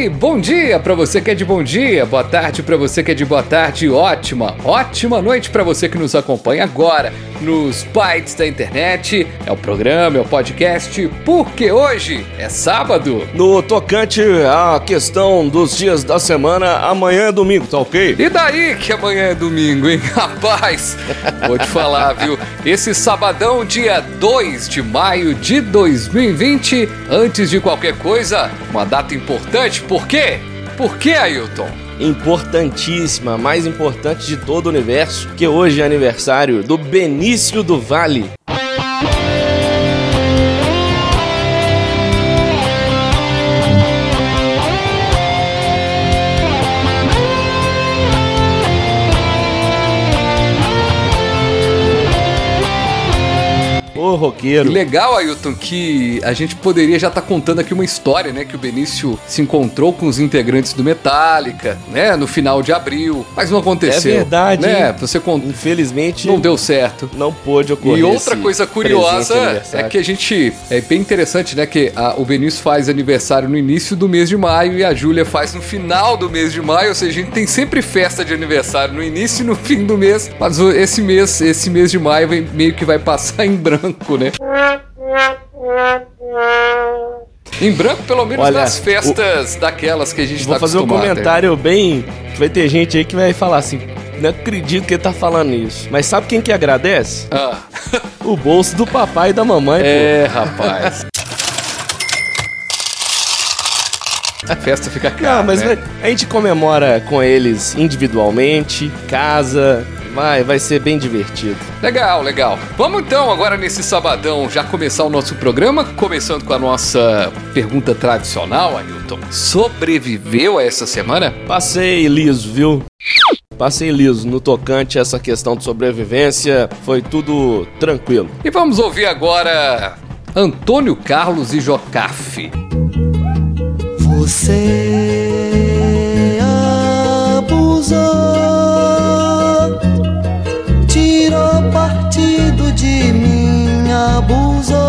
Aí, bom dia para você que é de bom dia, boa tarde para você que é de boa tarde, ótima, ótima noite para você que nos acompanha agora nos bytes da internet. É o programa, é o podcast, porque hoje é sábado. No tocante à questão dos dias da semana, amanhã é domingo, tá ok? E daí que amanhã é domingo, hein? Rapaz, vou te falar, viu? Esse sabadão, dia 2 de maio de 2020, antes de qualquer coisa, uma data importante, por quê? Por quê, Ailton? Importantíssima, mais importante de todo o universo, que hoje é aniversário do Benício do Vale. Ô, roqueiro. Que legal, Ailton, que a gente poderia já estar contando aqui uma história, né? Que o Benício se encontrou com os integrantes do Metallica, né? No final de abril. Mas não aconteceu. É verdade, Né? Você con- Infelizmente, não deu certo. não pôde ocorrer. E outra coisa curiosa é que a gente. É bem interessante, né? Que a- o Benício faz aniversário no início do mês de maio e a Júlia faz no final do mês de maio. Ou seja, a gente tem sempre festa de aniversário no início e no fim do mês. Mas esse mês, esse mês de maio meio que vai passar em branco, né? Em branco, pelo menos Olha, nas festas daquelas que a gente Vou tá fazer um comentário bem. Vai ter gente aí que vai falar assim. Não acredito que ele tá falando isso. Mas sabe quem que agradece? Ah, O bolso do papai e da mamãe, é, rapaz. A festa fica pô. cara. Não, mas né? a gente comemora com eles individualmente, casa. Vai, vai ser bem divertido. Legal, legal. Vamos então agora nesse sabadão já começar o nosso programa, começando com a nossa pergunta tradicional, Ailton. Sobreviveu a essa semana? Passei liso, viu? Passei liso no tocante a essa questão de sobrevivência. Foi tudo tranquilo. E vamos ouvir agora Antônio Carlos e Jocafe. Você abusou, tirou partido de mim, abusou.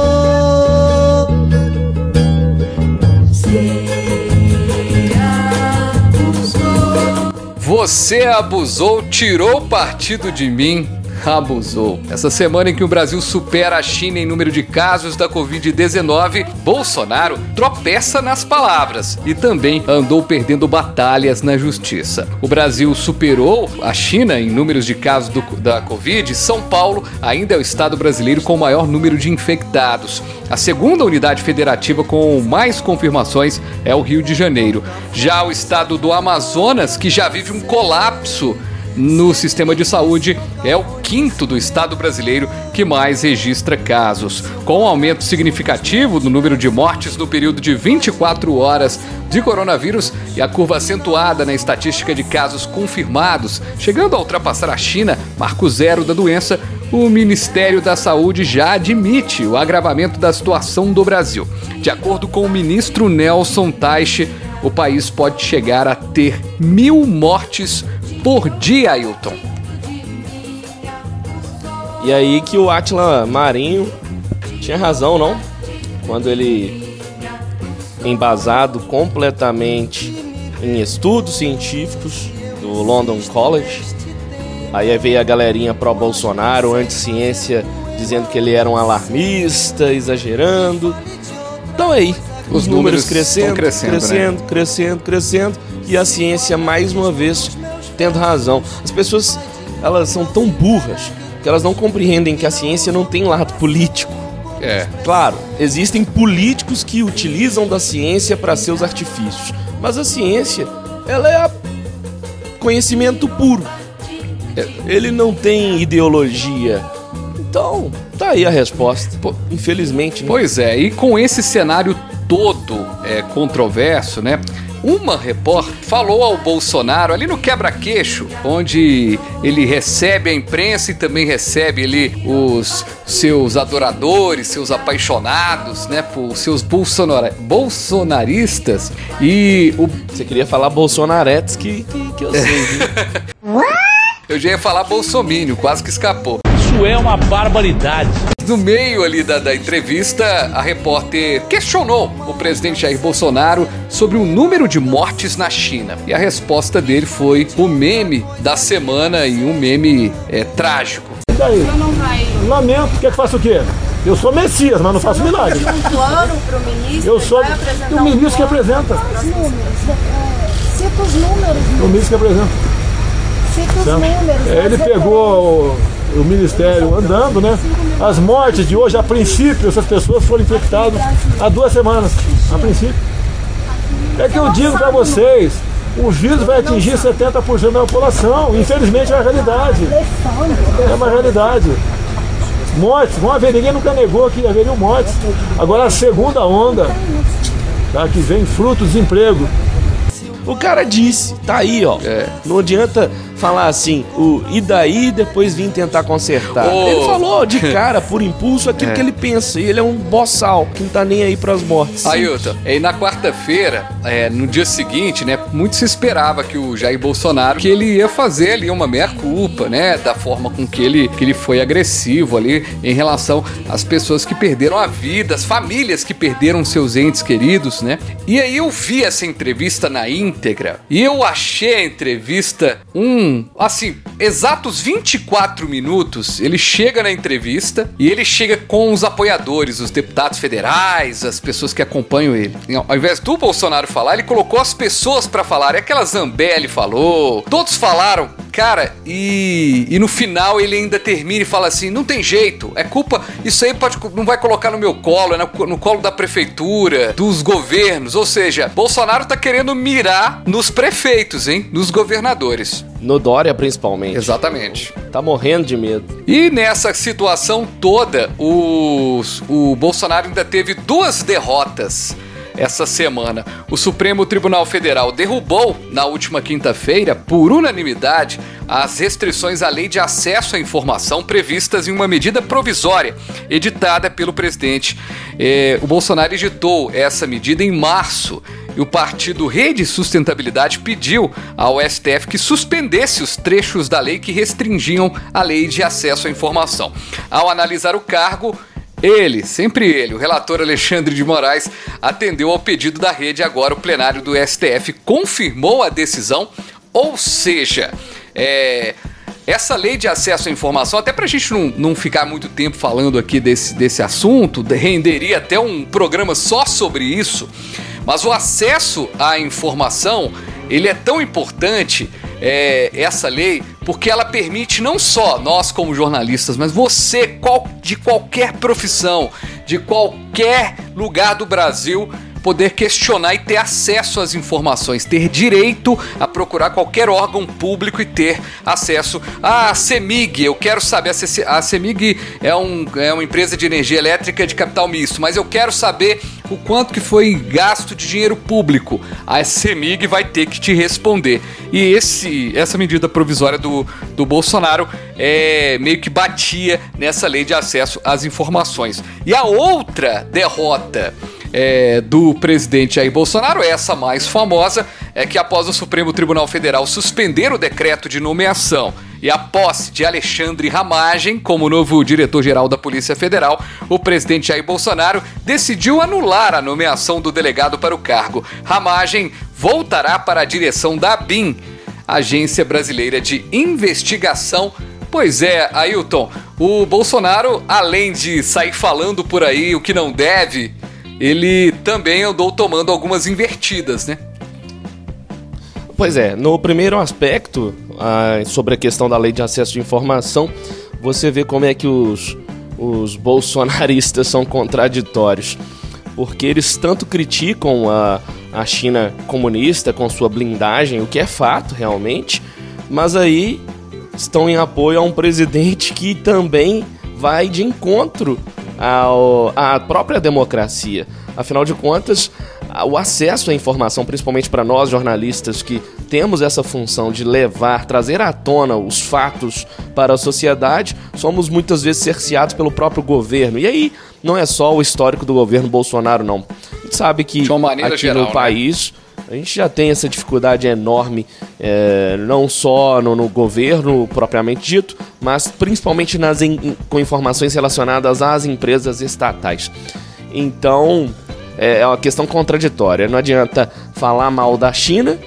Você abusou, tirou partido de mim, abusou. Essa semana em que o Brasil supera a China em número de casos da Covid-19, Bolsonaro tropeça nas palavras e também andou perdendo batalhas na justiça. O Brasil superou a China em números de casos do- da Covid. São Paulo ainda é o estado brasileiro com o maior número de infectados. A segunda unidade federativa com mais confirmações é o Rio de Janeiro. Já o estado do Amazonas, que já vive um colapso no sistema de saúde, é o quinto do estado brasileiro que mais registra casos. Com um aumento significativo no número de mortes no período de 24 horas de coronavírus e a curva acentuada na estatística de casos confirmados, chegando a ultrapassar a China, marco zero da doença, o Ministério da Saúde já admite o agravamento da situação do Brasil. De acordo com o ministro Nelson Teich, o país pode chegar a ter mil mortes por dia, Ailton. E aí que o Atila Marinho tinha razão, não? Quando ele, embasado completamente em estudos científicos do London College, aí veio a galerinha pró-Bolsonaro, anti-ciência, dizendo que ele era um alarmista, exagerando. Então aí, Os os, números números, crescendo, estão crescendo, crescendo, crescendo, crescendo, e a ciência mais uma vez tendo razão. As pessoas, elas são tão burras que elas não compreendem que a ciência não tem lado político. É. Claro, existem políticos que utilizam da ciência para seus artifícios, mas a ciência, ela é conhecimento puro. Ele não tem ideologia. Então, tá aí a resposta. Pô. Infelizmente, né? Pois é, e com esse cenário todo é, controverso, né? Uma repórter falou ao Bolsonaro ali no quebra-queixo, onde ele recebe a imprensa e também recebe ali os seus adoradores, seus apaixonados, né, por seus bolsonara bolsonaristas e o Você queria falar Bolsonaretes que, que, que eu sei, viu? eu já ia falar bolsomínio, quase que escapou. Isso é uma barbaridade. No meio ali da, da entrevista, a repórter questionou o presidente Jair Bolsonaro sobre o número de mortes na China. E a resposta dele foi o meme da semana e um meme é, trágico. E daí? Lamento, quer que faça o quê? Eu sou Messias, mas não faço milagre. um plano para o ministro? Eu sou o um ministro que plano? apresenta. Os números. é, Cita os números, O ministro que apresenta. cita os números. É, ele pegou o, ministério andando, né? As mortes de hoje, a princípio, essas pessoas foram infectadas há duas semanas. A princípio. É que eu digo para vocês, o vírus vai atingir 70% da população. Infelizmente é uma realidade. É uma realidade. Mortes, vão haver, ninguém nunca negou que haveriam mortes. Agora a segunda onda, tá, que vem fruto do desemprego. O cara disse, tá aí, ó. É. Não adianta falar assim, o e daí depois vir tentar consertar. Ô. Ele falou de cara, por impulso, aquilo É. que ele pensa. E ele é um boçal, que não tá nem aí pras mortes. Ailton, e na quarta-feira, é, no dia seguinte, né, muito se esperava que o Jair Bolsonaro, que ele ia fazer ali uma meia-culpa, né, da forma com que ele, que ele foi agressivo ali em relação às pessoas que perderam a vida, as famílias que perderam seus entes queridos, né. E aí eu vi essa entrevista na íntegra e eu achei a entrevista um, assim, exatos 24 minutos, ele chega na entrevista e ele chega com os apoiadores, os deputados federais, as pessoas que acompanham ele. E Ao invés do Bolsonaro falar, ele colocou as pessoas pra falar. É aquela Zambelli falou, todos falaram, cara, e, e no final ele ainda termina e fala assim: não tem jeito, é culpa, isso aí pode, não vai colocar no meu colo, é no, no colo da prefeitura, dos governos. Ou seja, Bolsonaro tá querendo mirar nos prefeitos, hein? Nos governadores. No Dória, principalmente. Exatamente. Tá morrendo de medo. E nessa situação toda, os- o Bolsonaro ainda teve duas derrotas essa semana. O Supremo Tribunal Federal derrubou, na última quinta-feira, por unanimidade, as restrições à lei de acesso à informação previstas em uma medida provisória editada pelo presidente. Eh, o Bolsonaro editou essa medida em março e o partido Rede Sustentabilidade pediu ao STF que suspendesse os trechos da lei que restringiam a lei de acesso à informação. Ao analisar o cargo, ele, sempre ele, o relator Alexandre de Moraes, atendeu ao pedido da rede. Agora, o plenário do STF confirmou a decisão, ou seja, é, essa lei de acesso à informação, até pra gente não, não ficar muito tempo falando aqui desse, desse assunto, renderia até um programa só sobre isso, mas o acesso à informação, ele é tão importante, é, essa lei, porque ela permite não só nós como jornalistas, mas você de qualquer profissão, de qualquer lugar do Brasil, poder questionar e ter acesso às informações, ter direito a procurar qualquer órgão público e ter acesso à CEMIG. Eu quero saber, a CEMIG é, um, é uma empresa de energia elétrica de capital misto, mas eu quero saber o quanto que foi gasto de dinheiro público. A CEMIG vai ter que te responder. E esse, essa medida provisória do, do Bolsonaro é, meio que batia nessa lei de acesso às informações. E a outra derrota é, do presidente Jair Bolsonaro, essa mais famosa, é que após o Supremo Tribunal Federal suspender o decreto de nomeação e a posse de Alexandre Ramagem como novo diretor-geral da Polícia Federal, o presidente Jair Bolsonaro decidiu anular a nomeação do delegado para o cargo. Ramagem voltará para a direção da ABIN, Agência Brasileira de Investigação Pois é, Ailton, o Bolsonaro, além de sair falando por aí o que não deve, ele também andou tomando algumas invertidas, né? Pois é, no primeiro aspecto, ah, sobre a questão da lei de acesso de informação, você vê como é que os, os bolsonaristas são contraditórios. Porque eles tanto criticam a, a China comunista com sua blindagem, o que é fato realmente, mas aí estão em apoio a um presidente que também vai de encontro ao, à própria democracia. Afinal de contas, o acesso à informação, principalmente para nós jornalistas que temos essa função de levar, trazer à tona os fatos para a sociedade, somos muitas vezes cerceados pelo próprio governo. E aí não é só o histórico do governo Bolsonaro, não. A gente sabe que aqui geral, no né? A gente já tem essa dificuldade enorme, é, não só no, no governo propriamente dito, mas principalmente nas in- com informações relacionadas às empresas estatais. Então, é é uma questão contraditória. Não adianta falar mal da China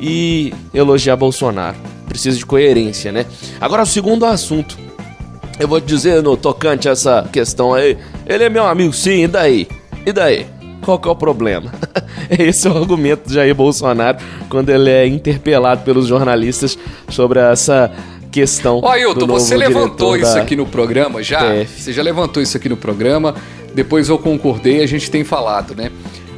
e elogiar Bolsonaro. Precisa de coerência, né? Agora, o segundo assunto. Eu vou dizer no tocante a essa questão aí. Ele é meu amigo, sim, e daí? E daí? Qual que é o problema? Esse é o argumento de Jair Bolsonaro quando ele é interpelado pelos jornalistas sobre essa questão. Ó, novo você levantou isso aqui no programa já? Você já levantou isso aqui no programa, depois eu concordei, a gente tem falado, né?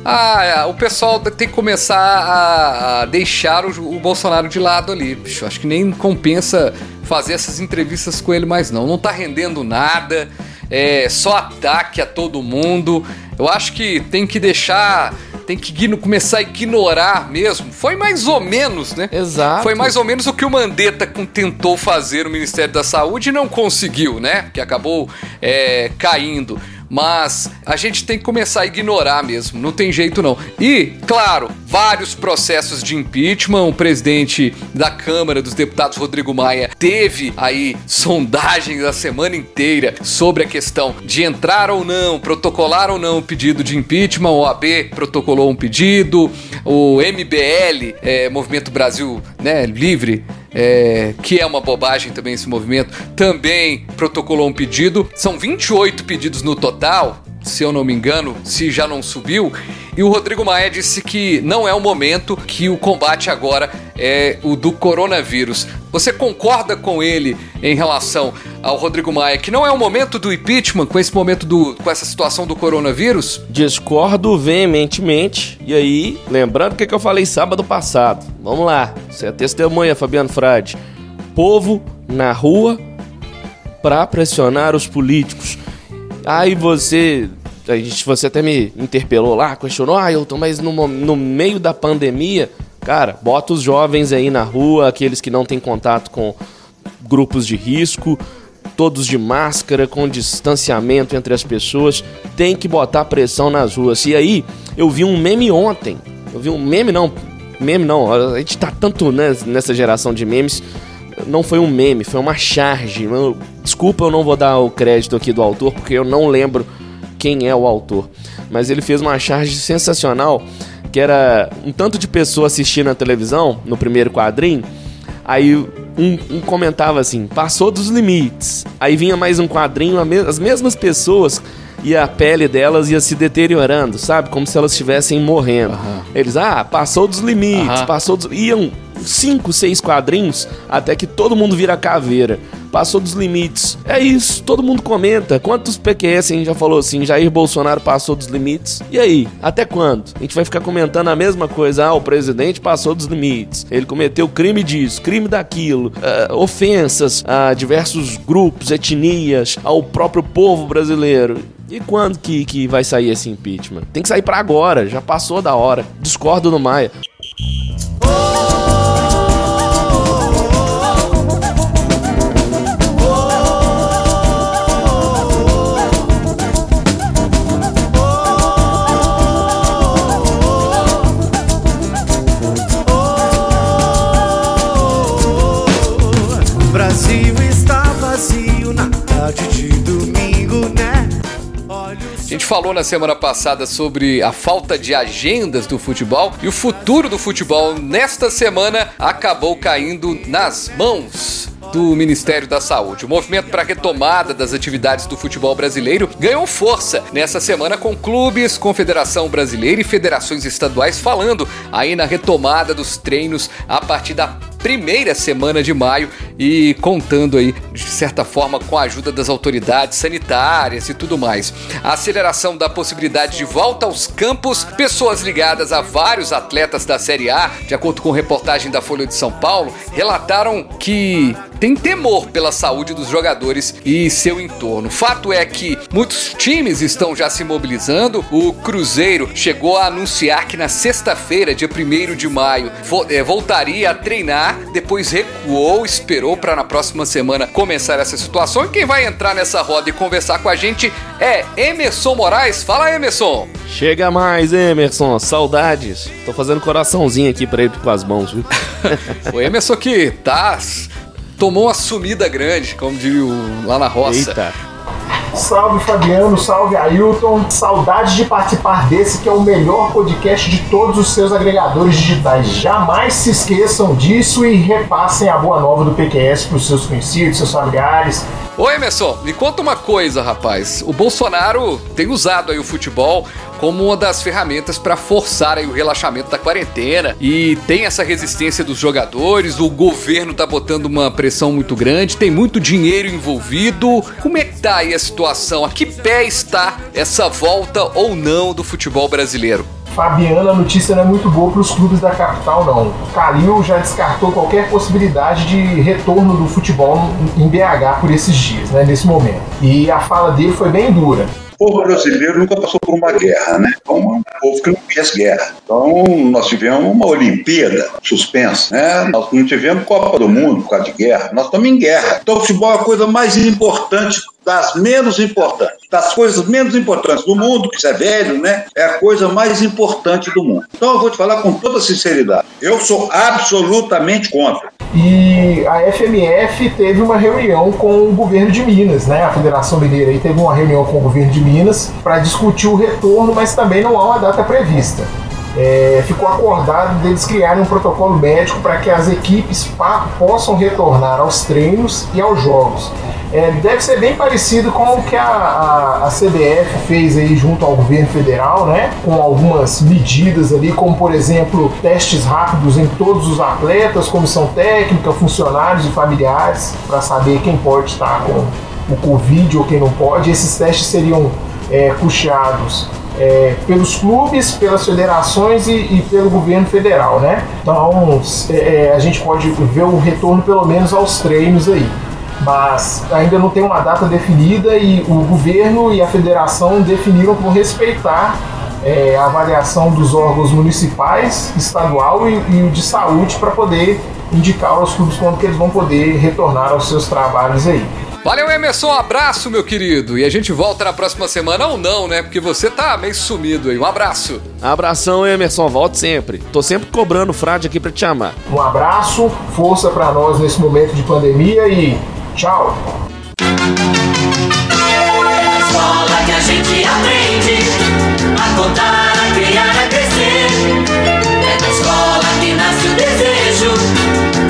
Ah, o pessoal tem que começar a, a deixar o, o Bolsonaro de lado ali. Bicho, acho que nem compensa fazer essas entrevistas com ele mais não. Não tá rendendo nada, é só ataque a todo mundo. Eu acho que tem que deixar, tem que começar a ignorar mesmo. Foi mais ou menos, né? Exato. Foi mais ou menos o que o Mandetta tentou fazer no Ministério da Saúde e não conseguiu, né? Que acabou é, caindo. Mas a gente tem que começar a ignorar mesmo, não tem jeito não. E, claro, vários processos de impeachment. O presidente da Câmara dos Deputados, Rodrigo Maia, teve aí sondagens a semana inteira sobre a questão de entrar ou não, protocolar ou não o pedido de impeachment. O AB protocolou um pedido, o MBL, é, Movimento Brasil né, Livre, é, que é uma bobagem também esse movimento, também protocolou um pedido. São 28 pedidos no total, se eu não me engano, se já não subiu. E o Rodrigo Maia disse que não é o momento, que o combate agora é o do coronavírus. Você concorda com ele em relação ao Rodrigo Maia que não é o momento do impeachment com esse momento do com essa situação do coronavírus? Discordo veementemente. E aí, lembrando o que, que eu falei sábado passado. Vamos lá, você é testemunha, Fabiano Frade. Povo na rua pra pressionar os políticos. Aí você. A gente, você até me interpelou lá, questionou, ah, Ailton, mas no, no meio da pandemia, cara, bota os jovens aí na rua, aqueles que não têm contato com grupos de risco, todos de máscara, com distanciamento entre as pessoas, tem que botar pressão nas ruas. E aí, eu vi um meme ontem. Eu vi um meme não, meme não. A gente tá tanto né, nessa geração de memes. Não foi um meme, foi uma charge. Desculpa, eu não vou dar o crédito aqui do autor, porque eu não lembro quem é o autor. Mas ele fez uma charge sensacional, que era um tanto de pessoa assistindo a televisão, no primeiro quadrinho, Aí um, um comentava assim, passou dos limites. Aí vinha mais um quadrinho, as mesmas pessoas e a pele delas ia se deteriorando, sabe? Como se elas estivessem morrendo. Eles, ah, passou dos limites, Aham. passou dos... Iam cinco, seis quadrinhos até que todo mundo vira caveira. Passou dos limites. É isso, todo mundo comenta. Quantos PQS a gente já falou assim? Jair Bolsonaro passou dos limites. E aí? Até quando? A gente vai ficar comentando a mesma coisa. Ah, o presidente passou dos limites. Ele cometeu crime disso, crime daquilo. ah, ofensas a diversos grupos, etnias, ao próprio povo brasileiro. E quando que, que vai sair esse impeachment? Tem que sair pra agora, já passou da hora. Discordo do Maia. Brasil falou na semana passada sobre a falta de agendas do futebol e o futuro do futebol nesta semana acabou caindo nas mãos do Ministério da Saúde. O movimento para a retomada das atividades do futebol brasileiro ganhou força nessa semana com clubes, Confederação Brasileira e federações estaduais falando aí na retomada dos treinos a partir da primeira semana de maio e contando aí, de certa forma, com a ajuda das autoridades sanitárias e tudo mais. A aceleração da possibilidade de volta aos campos, pessoas ligadas a vários atletas da Série A, de acordo com reportagem da Folha de São Paulo, relataram que tem temor pela saúde dos jogadores e seu entorno. Fato é que muitos times estão já se mobilizando. O Cruzeiro chegou a anunciar que na sexta-feira, dia 1 de maio, é, voltaria a treinar, depois recuou, esperou para na próxima semana começar essa situação. E quem vai entrar nessa roda e conversar com a gente é Emerson Moraes. Fala, Emerson! Chega mais, Emerson. Saudades. Tô fazendo coraçãozinho aqui pra ele com as mãos, viu? o Emerson que tá tomou uma sumida grande, como diria lá na roça. Eita. Salve Fabiano, salve Ailton. Saudade de participar desse que é o melhor podcast de todos os seus agregadores digitais. Jamais se esqueçam disso e repassem a boa nova do PQS para os seus conhecidos, seus familiares. Ô Emerson, me conta uma coisa, rapaz. O Bolsonaro tem usado aí o futebol como uma das ferramentas para forçar aí o relaxamento da quarentena e tem essa resistência dos jogadores, o governo tá botando uma pressão muito grande, tem muito dinheiro envolvido. Como é que tá aí a situação? A que pé está essa volta ou não do futebol brasileiro? Fabiana, a notícia não é muito boa para os clubes da capital, não. Calil já descartou qualquer possibilidade de retorno do futebol em BH por esses dias, né, nesse momento. E a fala dele foi bem dura. O povo brasileiro nunca passou por uma guerra, né? Então, é um povo que não fez guerra. Então, nós tivemos uma Olimpíada suspensa, né? Nós não tivemos Copa do Mundo por causa de guerra. Nós estamos em guerra. Então, o futebol é a coisa mais importante das menos importantes, das coisas menos importantes do mundo, que isso é velho, né? É a coisa mais importante do mundo. Então eu vou te falar com toda sinceridade. Eu sou absolutamente contra. E a FMF teve uma reunião com o governo de Minas, né? A Federação Mineira aí teve uma reunião com o governo de Minas para discutir o retorno, mas também não há uma data prevista. É, ficou acordado deles criarem um protocolo médico para que as equipes possam retornar aos treinos e aos jogos. É, deve ser bem parecido com o que a, a, a, CBF fez aí junto ao governo federal, né? Com algumas medidas ali, como por exemplo testes rápidos em todos os atletas, comissão técnica, funcionários e familiares, para saber quem pode estar com o Covid ou quem não pode. Esses testes seriam é, puxados é, pelos clubes, pelas federações e, e, pelo governo federal, né? Então é, é a gente pode ver o retorno pelo menos aos treinos aí mas ainda não tem uma data definida e o governo e a federação definiram por respeitar é, a avaliação dos órgãos municipais, estadual e, e de saúde para poder indicar aos clubes quando que eles vão poder retornar aos seus trabalhos aí. Valeu, Emerson. Um abraço, meu querido. E a gente volta na próxima semana ou não, né? Porque você tá meio sumido aí. Um abraço. Abração, Emerson. Volte sempre. Tô sempre cobrando frade aqui pra te chamar. Um abraço, força para nós nesse momento de pandemia e Tchau! É na escola que a gente aprende a contar, a criar, a crescer. É na escola que nasce o desejo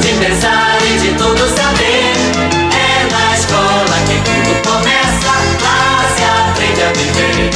de pensar e de tudo saber. É na escola que tudo começa, lá se aprende a viver.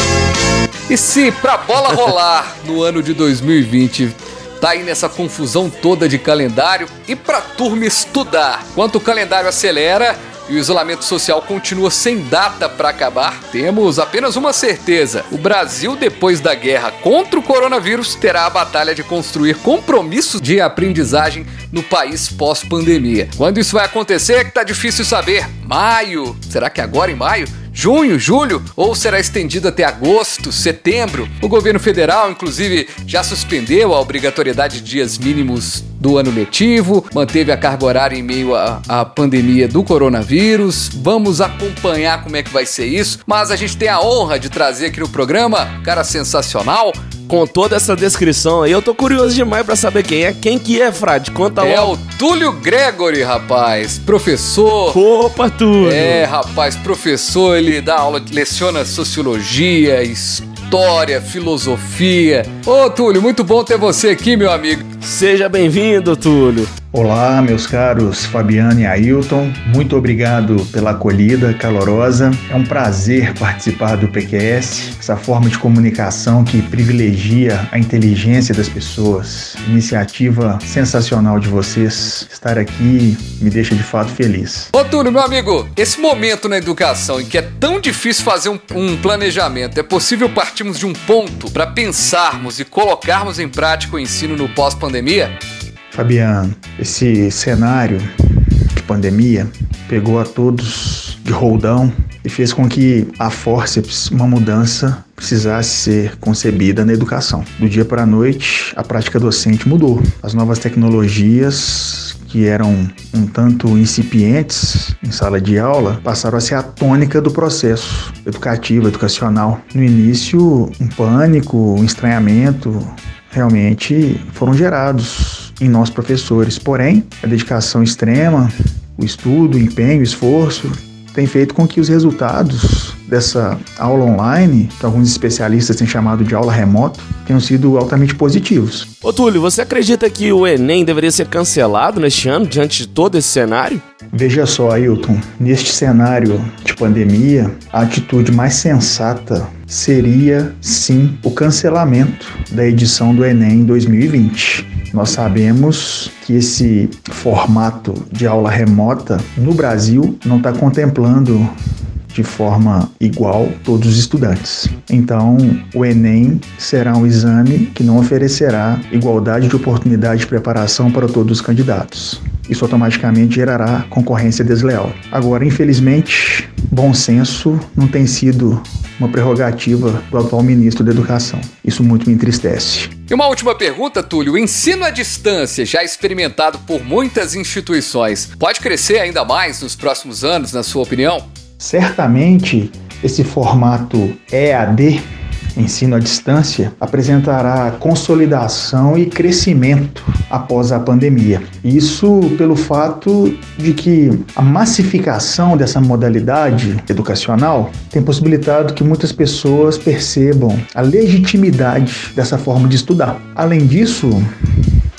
E se pra bola rolar no ano de 2020 tá aí nessa confusão toda de calendário e pra turma estudar. Enquanto o calendário acelera e o isolamento social continua sem data para acabar, temos apenas uma certeza: o Brasil, depois da guerra contra o coronavírus, terá a batalha de construir compromissos de aprendizagem no país pós-pandemia. Quando isso vai acontecer é que tá difícil saber. Maio? Será que agora em maio? Junho, julho ou será estendido até agosto, setembro. O governo federal, inclusive, já suspendeu a obrigatoriedade de dias mínimos do ano letivo, manteve a carga horária em meio à, à pandemia do coronavírus. Vamos acompanhar como é que vai ser isso, mas a gente tem a honra de trazer aqui no programa, cara sensacional, com toda essa descrição aí, eu tô curioso demais para saber quem é. Quem que é, Frade? Conta É o Túlio Gregory, rapaz. Professor. Opa, Túlio. É, rapaz, professor, ele dá aula, leciona sociologia, história, filosofia. Ô, Túlio, muito bom ter você aqui, meu amigo. Seja bem-vindo, Túlio. Olá, meus caros Fabiano e Ailton, muito obrigado pela acolhida calorosa. É um prazer participar do PQS, essa forma de comunicação que privilegia a inteligência das pessoas. Iniciativa sensacional de vocês. Estar aqui me deixa de fato feliz. Ô Túlio, meu amigo, esse momento na educação em que é tão difícil fazer um, um planejamento, é possível partirmos de um ponto para pensarmos e colocarmos em prática o ensino no pós-pandemia? Fabiano, esse cenário de pandemia pegou a todos de roldão e fez com que a forceps, uma mudança, precisasse ser concebida na educação. Do dia para a noite, a prática docente mudou. As novas tecnologias que eram um tanto incipientes em sala de aula passaram a ser a tônica do processo educativo, educacional. No início, um pânico, um estranhamento realmente foram gerados em nós professores. Porém, a dedicação extrema, o estudo, o empenho, o esforço tem feito com que os resultados dessa aula online, que alguns especialistas têm chamado de aula remoto, tenham sido altamente positivos. Ô Túlio, você acredita que o Enem deveria ser cancelado neste ano, diante de todo esse cenário? Veja só, Ailton, neste cenário de pandemia, a atitude mais sensata seria sim o cancelamento da edição do Enem 2020. Nós sabemos que esse formato de aula remota no Brasil não está contemplando de forma igual todos os estudantes. Então, o Enem será um exame que não oferecerá igualdade de oportunidade de preparação para todos os candidatos. Isso automaticamente gerará concorrência desleal. Agora, infelizmente, bom senso não tem sido uma prerrogativa do atual ministro da Educação. Isso muito me entristece. E uma última pergunta, Túlio. O ensino à distância, já experimentado por muitas instituições, pode crescer ainda mais nos próximos anos, na sua opinião? Certamente, esse formato EAD, ensino à distância, apresentará consolidação e crescimento após a pandemia. Isso pelo fato de que a massificação dessa modalidade educacional tem possibilitado que muitas pessoas percebam a legitimidade dessa forma de estudar. Além disso,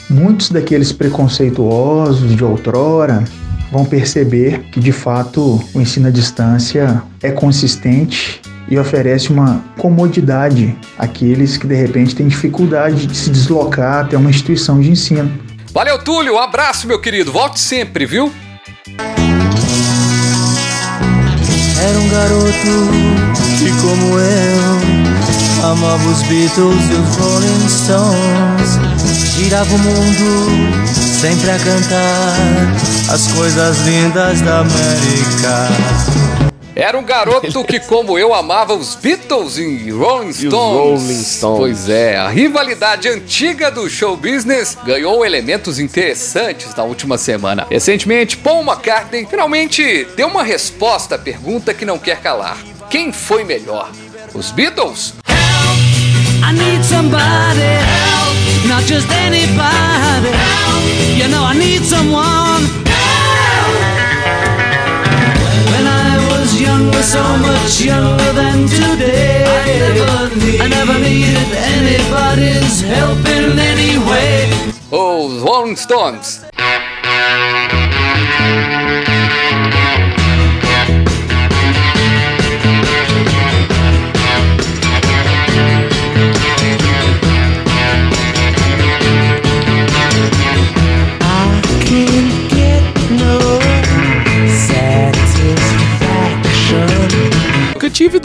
muitos daqueles preconceituosos de outrora vão perceber que de fato o ensino à distância é consistente e oferece uma comodidade àqueles que de repente têm dificuldade de se deslocar até uma instituição de ensino. Valeu, Túlio. Um abraço, meu querido. Volte sempre, viu? Era um garoto que, como eu, amava os Beatles e os Rolling Stones. Girava o mundo sempre a cantar as coisas lindas da América. Era um garoto que, como eu, amava os Beatles e Rolling Stones. Rolling Stones. Pois é, a rivalidade antiga do show business ganhou elementos interessantes na última semana. Recentemente, Paul McCartney finalmente deu uma resposta à pergunta que não quer calar: quem foi melhor? Os Beatles? I need somebody help, not just anybody help. You know I need someone I was younger, so much younger than today, I never, needed anybody's help in any way. Oh, Os Rolling Stones.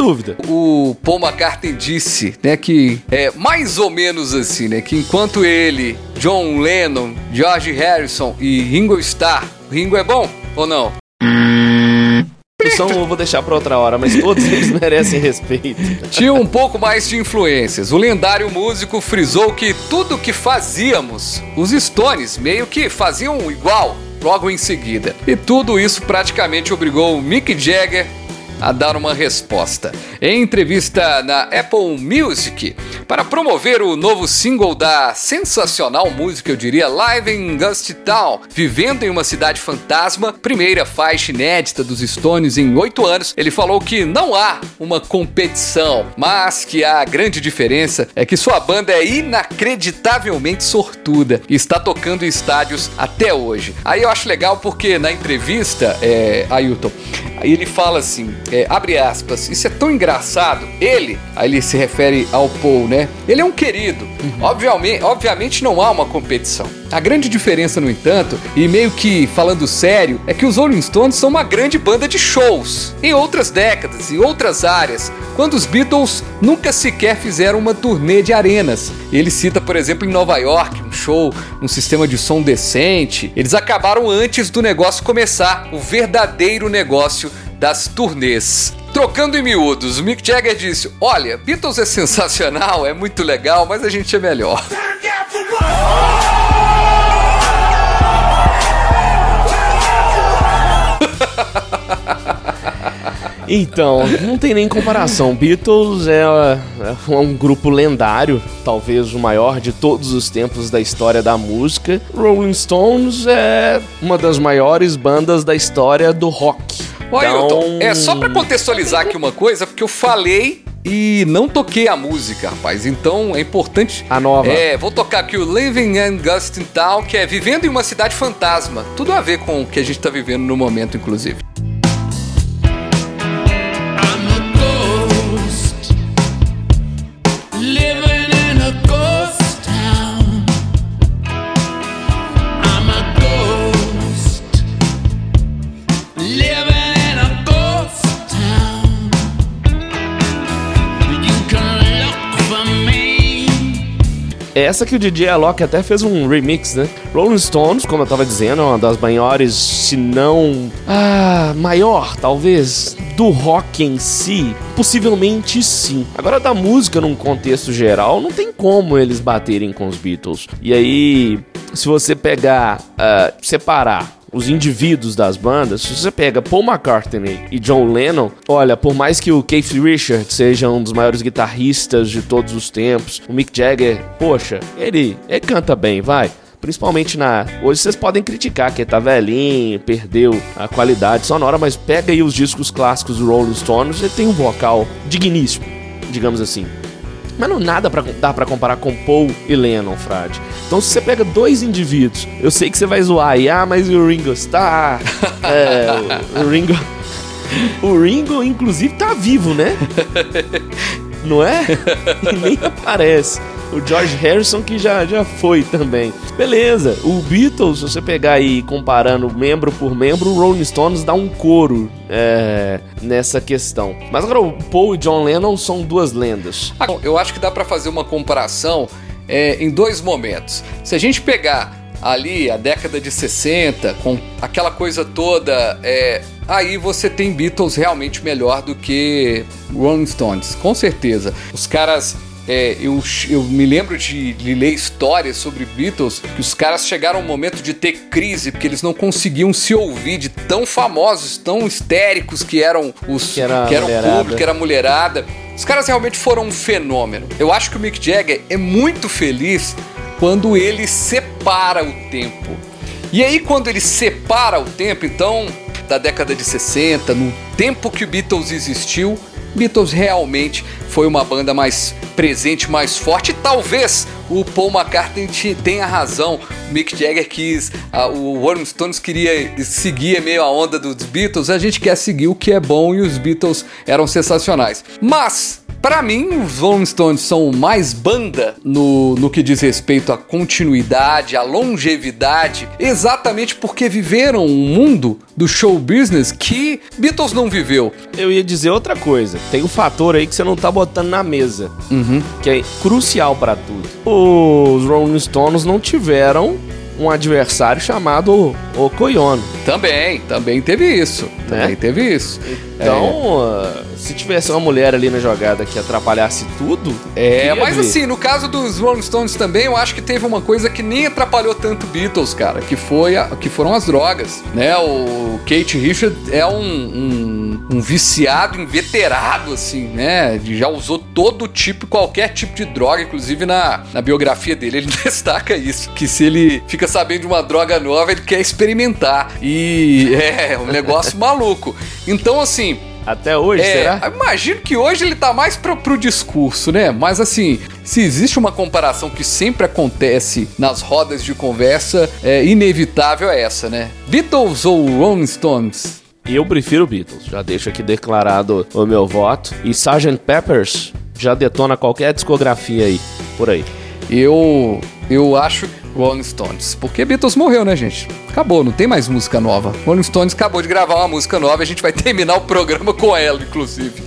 Dúvida. O Paul McCartney disse, né, que é mais ou menos assim, né, que enquanto ele, John Lennon, George Harrison e Ringo Starr, Ringo é bom ou não? Discussão eu vou deixar pra outra hora, mas todos eles merecem respeito. Tinha um pouco mais de influências. O lendário músico frisou que tudo que fazíamos, os Stones meio que faziam igual logo em seguida. E tudo isso praticamente obrigou o Mick Jagger a dar uma resposta. Em entrevista na Apple Music, para promover o novo single da sensacional música, eu diria, Live in Ghost Town, vivendo em uma cidade fantasma, primeira faixa inédita dos Stones em oito anos, ele falou que não há uma competição, mas que a grande diferença é que sua banda é inacreditavelmente sortuda e está tocando em estádios até hoje. Aí eu acho legal porque na entrevista, é, Ailton, aí ele fala assim, é, abre aspas, isso é tão engraçado. Ele, aí ele se refere ao Paul, né? Ele é um querido. Obviamente, obviamente não há uma competição. A grande diferença, no entanto, e meio que falando sério, é que os Rolling Stones são uma grande banda de shows. Em outras décadas e outras áreas, quando os Beatles nunca sequer fizeram uma turnê de arenas. Ele cita, por exemplo, em Nova York, um show, um sistema de som decente. Eles acabaram antes do negócio começar, o verdadeiro negócio das turnês. Trocando em miúdos, o Mick Jagger disse: Olha, Beatles é sensacional, é muito legal, mas a gente é melhor. Então, não tem nem comparação. Beatles é, é, um grupo lendário, talvez o maior de todos os tempos da história da música. Rolling Stones é uma das maiores bandas da história do rock. Ô, Ailton, é só pra contextualizar aqui uma coisa, porque eu falei e não toquei a música, rapaz. Então é importante. A nova. É, vou tocar aqui o Living in Gustin Town, que é Vivendo em uma Cidade Fantasma. Tudo a ver com o que a gente tá vivendo no momento, inclusive. Essa que o DJ Alok até fez um remix, né? Rolling Stones, como eu tava dizendo, é uma das maiores, se não. Ah, maior, talvez, do rock em si. Possivelmente sim. Agora, da música num contexto geral, não tem como eles baterem com os Beatles. E aí, se você pegar, ah, separar os indivíduos das bandas, se você pega Paul McCartney e John Lennon, olha, por mais que o Keith Richards seja um dos maiores guitarristas de todos os tempos, o Mick Jagger, poxa, ele, ele canta bem, vai. Principalmente na. Hoje vocês podem criticar que tá velhinho, perdeu a qualidade sonora, mas pega aí os discos clássicos do Rolling Stones, ele tem um vocal digníssimo, digamos assim. Mas não nada pra, dá pra comparar com Paul e Lennon, Frade. Então se você pega dois indivíduos, eu sei que você vai zoar aí, ah, mas o Ringo Starr? é, o, o Ringo... O Ringo, inclusive, tá vivo, né? Não é? E nem aparece. O George Harrison que já, já foi também. Beleza, o Beatles, se você pegar aí comparando membro por membro, o Rolling Stones dá um coro é, nessa questão. Mas agora o Paul e John Lennon são duas lendas. Ah, Eu acho que dá pra fazer uma comparação é, em dois momentos. Se a gente pegar ali a década de 60, com aquela coisa toda, é, aí você tem Beatles realmente melhor do que Rolling Stones, com certeza. Os caras. é, eu, eu me lembro de, de ler histórias sobre Beatles que os caras chegaram ao momento de ter crise porque eles não conseguiam se ouvir de tão famosos, tão histéricos que eram os Que era a que era o público, que era a mulherada. Os caras realmente foram um fenômeno. Eu acho que o Mick Jagger é muito feliz quando ele separa o tempo. E aí, quando ele separa o tempo, então, da década de 60, no tempo que o Beatles existiu, Beatles realmente foi uma banda mais presente, mais forte. Talvez o Paul McCartney te- tenha razão. O Mick Jagger quis, a- o Rolling Stones queria seguir meio a onda dos Beatles. A gente quer seguir o que é bom e os Beatles eram sensacionais. Mas Pra mim, os Rolling Stones são mais banda no, no que diz respeito à continuidade, à longevidade, exatamente porque viveram um mundo do show business que Beatles não viveu. Eu ia dizer outra coisa. Tem um fator aí que você não tá botando na mesa, que é crucial pra tudo. Os Rolling Stones não tiveram um adversário chamado Okoyono. Também, também teve isso. Também Né? teve isso. Então, ah, se tivesse uma mulher ali na jogada que atrapalhasse tudo. É, mas ver. assim, no caso dos Rolling Stones também, eu acho que teve uma coisa que nem atrapalhou tanto Beatles, cara, que foi a- que foram as drogas, né? O Kate Richard é um, um um viciado inveterado, assim, né? Ele já usou todo tipo, qualquer tipo de droga, inclusive na, na biografia dele, ele destaca isso. Que se ele fica sabendo de uma droga nova, ele quer experimentar. E é um negócio maluco. Então, assim, Até hoje, é, será? Imagino que hoje ele tá mais pro, pro discurso, né? Mas assim, se existe uma comparação que sempre acontece nas rodas de conversa, é inevitável é essa, né? Beatles ou Rolling Stones? Eu prefiro Beatles, já deixo aqui declarado o meu voto. E Sgt. Peppers já detona qualquer discografia aí, por aí. Eu eu acho Rolling Stones, porque Beatles morreu, né, gente? Acabou, não tem mais música nova. Rolling Stones acabou de gravar uma música nova e a gente vai terminar o programa com ela, inclusive.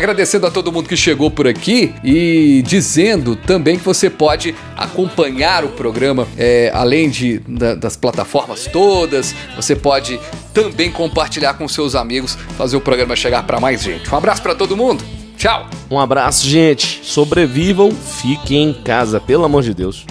Agradecendo a todo mundo que chegou por aqui e dizendo também que você pode acompanhar o programa é, além de, da- das plataformas todas. Você pode também compartilhar com seus amigos, fazer o programa chegar para mais gente. Um abraço para todo mundo. Tchau. Um abraço, gente. Sobrevivam, fiquem em casa, pelo amor de Deus.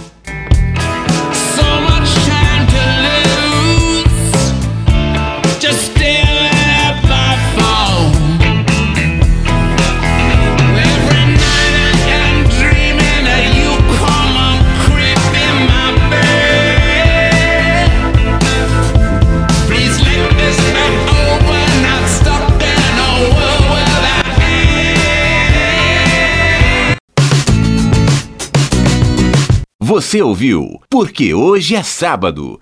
Você ouviu Porque Hoje é Sábado.